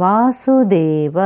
Vasudev.